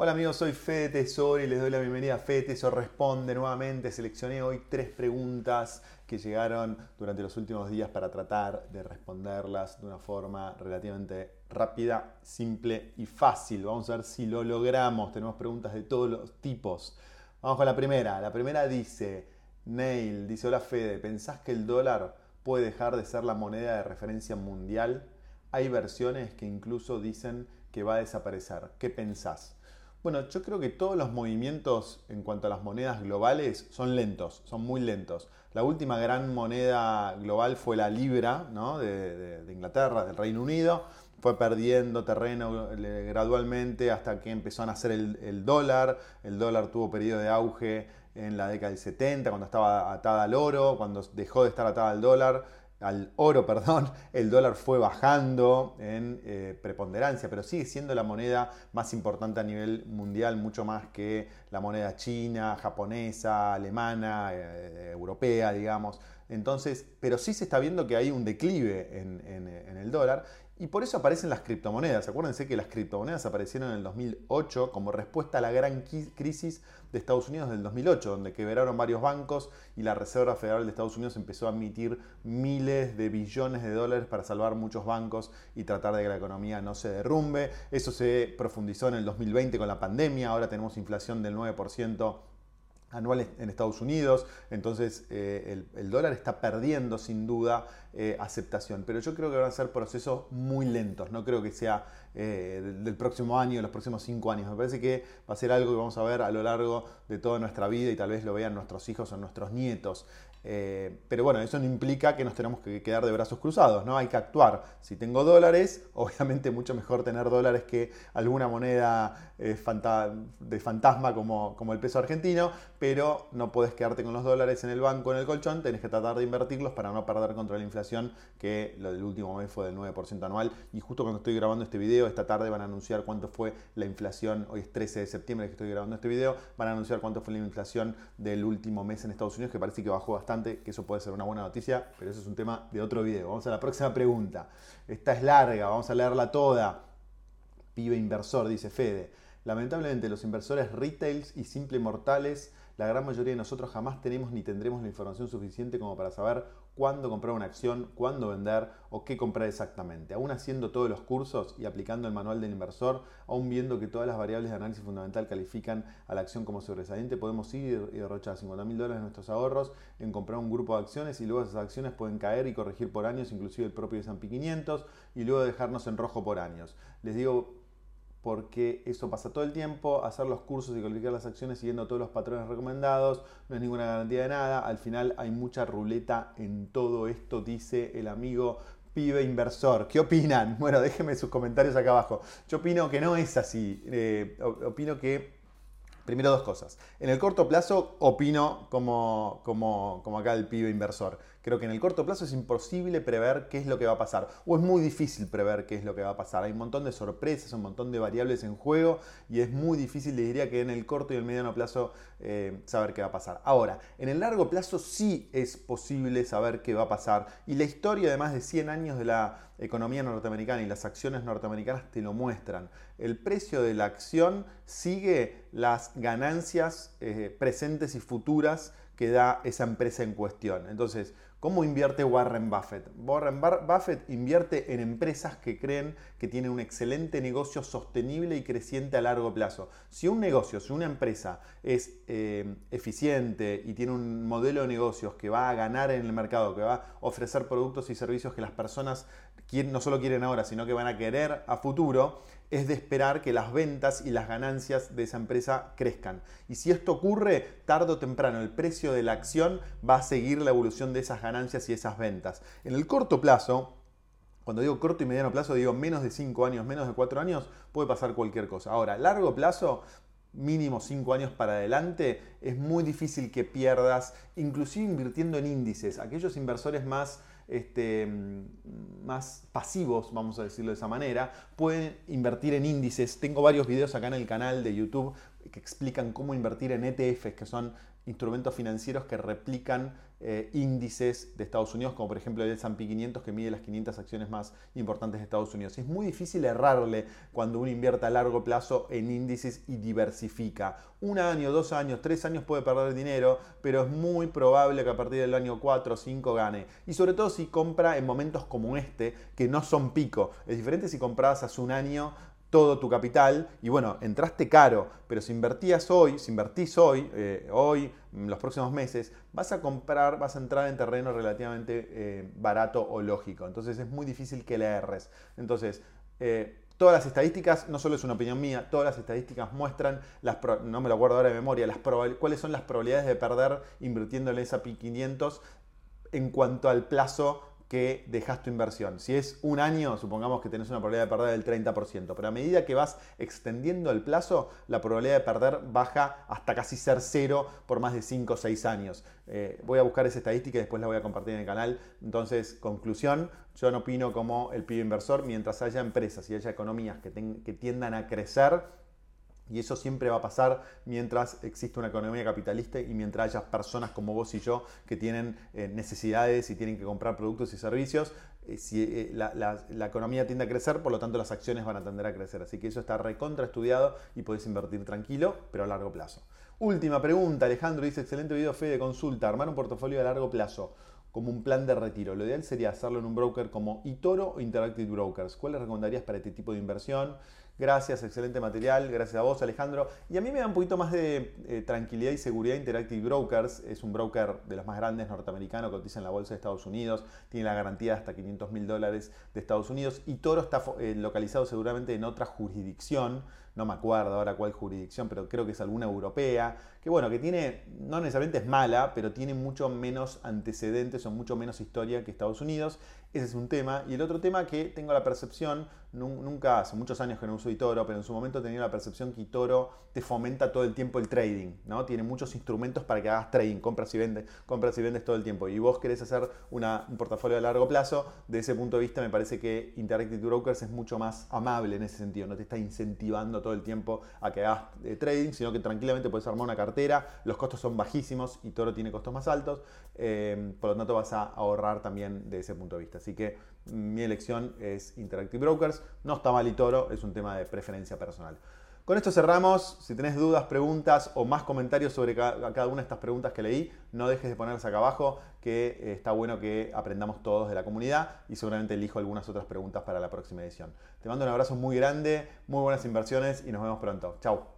Hola amigos, soy Fede Tesoro y les doy la bienvenida a Fede Tesoro Responde nuevamente. Seleccioné hoy tres preguntas que llegaron durante los últimos días para tratar de responderlas de una forma relativamente rápida, simple y fácil. Vamos a ver si lo logramos. Tenemos preguntas de todos los tipos. Vamos con la primera. La primera dice, Neil, dice, hola Fede, ¿pensás que el dólar puede dejar de ser la moneda de referencia mundial? Hay versiones que incluso dicen que va a desaparecer. ¿Qué pensás? Bueno, yo creo que todos los movimientos en cuanto a las monedas globales son lentos, son muy lentos. La última gran moneda global fue la libra de, Inglaterra, del Reino Unido. Fue perdiendo terreno gradualmente hasta que empezó a nacer el, el dólar. El dólar tuvo periodo de auge en la década del 70, cuando estaba atada al oro, cuando dejó de estar atada al dólar al oro, perdón, el dólar fue bajando en eh, preponderancia, pero sigue siendo la moneda más importante a nivel mundial, mucho más que la moneda china, japonesa, alemana, eh, europea, digamos. Entonces, pero sí se está viendo que hay un declive en, en el dólar y por eso aparecen las criptomonedas. Acuérdense que las criptomonedas aparecieron en el 2008 como respuesta a la gran crisis de Estados Unidos del 2008, donde quebraron varios bancos y la Reserva Federal de Estados Unidos empezó a emitir miles de billones de dólares para salvar muchos bancos y tratar de que la economía no se derrumbe. Eso se profundizó en el 2020 con la pandemia, ahora tenemos inflación del 9% anual en Estados Unidos, entonces eh, el, dólar está perdiendo sin duda eh, aceptación, pero yo creo que van a ser procesos muy lentos, no creo que sea eh, del, próximo año, los próximos cinco años, me parece que va a ser algo que vamos a ver a lo largo de toda nuestra vida y tal vez lo vean nuestros hijos o nuestros nietos. Eh, pero bueno, eso no implica que nos tenemos que quedar de brazos cruzados, ¿no? Hay que actuar. Si tengo dólares, obviamente mucho mejor tener dólares que alguna moneda eh, de fantasma como, como el peso argentino, pero no puedes quedarte con los dólares en el banco, en el colchón, tenés que tratar de invertirlos para no perder contra la inflación, que lo del último mes fue del 9% anual. Y justo cuando estoy grabando este video, esta tarde van a anunciar cuánto fue la inflación, hoy es 13 de septiembre que estoy grabando este video, van a anunciar cuánto fue la inflación del último mes en Estados Unidos, que parece que bajó bastante que eso puede ser una buena noticia, pero eso es un tema de otro video. Vamos a la próxima pregunta. Esta es larga, vamos a leerla toda. Pibe inversor, dice Fede. Lamentablemente los inversores retails y simple mortales, la gran mayoría de nosotros jamás tenemos ni tendremos la información suficiente como para saber cuándo comprar una acción, cuándo vender o qué comprar exactamente. Aún haciendo todos los cursos y aplicando el manual del inversor, aún viendo que todas las variables de análisis fundamental califican a la acción como sobresaliente, podemos ir y derrochar 50 mil dólares de nuestros ahorros en comprar un grupo de acciones y luego esas acciones pueden caer y corregir por años, inclusive el propio S&P 500 y luego dejarnos en rojo por años. Les digo porque eso pasa todo el tiempo, hacer los cursos y calificar las acciones siguiendo todos los patrones recomendados, no es ninguna garantía de nada, al final hay mucha ruleta en todo esto, dice el amigo pibe inversor. ¿Qué opinan? Bueno, déjenme sus comentarios acá abajo. Yo opino que no es así, eh, opino que... Primero dos cosas. En el corto plazo opino como, como, como acá el pibe inversor Creo que en el corto plazo es imposible prever qué es lo que va a pasar, o es muy difícil prever qué es lo que va a pasar. Hay un montón de sorpresas, un montón de variables en juego y es muy difícil, le diría que en el corto y el mediano plazo eh, saber qué va a pasar. Ahora, en el largo plazo sí es posible saber qué va a pasar y la historia de más de 100 años de la economía norteamericana y las acciones norteamericanas te lo muestran. El precio de la acción sigue las ganancias eh, presentes y futuras que da esa empresa en cuestión. Entonces, ¿Cómo invierte Warren Buffett? Warren Buffett invierte en empresas que creen que tienen un excelente negocio sostenible y creciente a largo plazo. Si un negocio, si una empresa es eh, eficiente y tiene un modelo de negocios que va a ganar en el mercado, que va a ofrecer productos y servicios que las personas no solo quieren ahora, sino que van a querer a futuro, es de esperar que las ventas y las ganancias de esa empresa crezcan. Y si esto ocurre, tarde o temprano el precio de la acción va a seguir la evolución de esas ganancias y esas ventas. En el corto plazo, cuando digo corto y mediano plazo, digo menos de 5 años, menos de 4 años, puede pasar cualquier cosa. Ahora, largo plazo, mínimo 5 años para adelante, es muy difícil que pierdas, inclusive invirtiendo en índices. Aquellos inversores más este, más pasivos, vamos a decirlo de esa manera, pueden invertir en índices. Tengo varios videos acá en el canal de YouTube que explican cómo invertir en ETFs, que son instrumentos financieros que replican eh, índices de Estados Unidos, como por ejemplo el S&P 500 que mide las 500 acciones más importantes de Estados Unidos. es muy difícil errarle cuando uno invierte a largo plazo en índices y diversifica. Un año, dos años, tres años puede perder dinero, pero es muy probable que a partir del año 4 o 5 gane. Y sobre todo si compra en momentos como este, que no son pico. Es diferente si compras hace un año todo tu capital y bueno, entraste caro, pero si invertías hoy, si invertís hoy, eh, hoy, los próximos meses, vas a comprar, vas a entrar en terreno relativamente eh, barato o lógico. Entonces es muy difícil que le erres. Entonces, eh, todas las estadísticas, no solo es una opinión mía, todas las estadísticas muestran, las no me lo acuerdo ahora de memoria, las cuáles son las probabilidades de perder el S&P 500 en cuanto al plazo que dejas tu inversión. Si es un año, supongamos que tenés una probabilidad de perder del 30%, pero a medida que vas extendiendo el plazo, la probabilidad de perder baja hasta casi ser cero por más de 5 o 6 años. Eh, voy a buscar esa estadística y después la voy a compartir en el canal. Entonces, conclusión, yo no opino como el pibe inversor mientras haya empresas y haya economías que, que tiendan a crecer y eso siempre va a pasar mientras existe una economía capitalista y mientras haya personas como vos y yo que tienen eh, necesidades y tienen que comprar productos y servicios. Eh, si eh, la, economía tiende a crecer, por lo tanto las acciones van a tender a crecer. Así que eso está recontra estudiado y podés invertir tranquilo, pero a largo plazo. Última pregunta, Alejandro dice, excelente video fe de consulta, armar un portafolio a largo plazo como un plan de retiro. Lo ideal sería hacerlo en un broker como eToro o Interactive Brokers. ¿Cuál le recomendarías para este tipo de inversión? Gracias, excelente material. Gracias a vos, Alejandro. Y a mí me da un poquito más de eh, tranquilidad y seguridad Interactive Brokers. Es un broker de los más grandes norteamericano, cotiza en la bolsa de Estados Unidos, tiene la garantía de hasta 500 mil dólares de Estados Unidos. Y Toro está eh, localizado seguramente en otra jurisdicción no me acuerdo ahora cuál jurisdicción, pero creo que es alguna europea, que bueno, que tiene, no necesariamente es mala, pero tiene mucho menos antecedentes o mucho menos historia que Estados Unidos. Ese es un tema. Y el otro tema que tengo la percepción, nunca, hace muchos años que no uso Itoro, pero en su momento tenía la percepción que Itoro te fomenta todo el tiempo el trading, ¿no? Tiene muchos instrumentos para que hagas trading, compras y vendes, compras y vendes todo el tiempo. Y vos querés hacer un portafolio a largo plazo, de ese punto de vista me parece que Interactive Brokers es mucho más amable en ese sentido, no te está incentivando todo el tiempo a que hagas eh, trading, sino que tranquilamente puedes armar una cartera, los costos son bajísimos y Toro tiene costos más altos, eh, por lo tanto vas a ahorrar también de ese punto de vista. Así que mi elección es Interactive Brokers, no está mal y Toro, es un tema de preferencia personal. Con esto cerramos. Si tenés dudas, preguntas o más comentarios sobre cada una de estas preguntas que leí, no dejes de ponerlas acá abajo, que eh, está bueno que aprendamos todos de la comunidad y seguramente elijo algunas otras preguntas para la próxima edición. Te mando un abrazo muy grande, muy buenas inversiones y nos vemos pronto. Chao.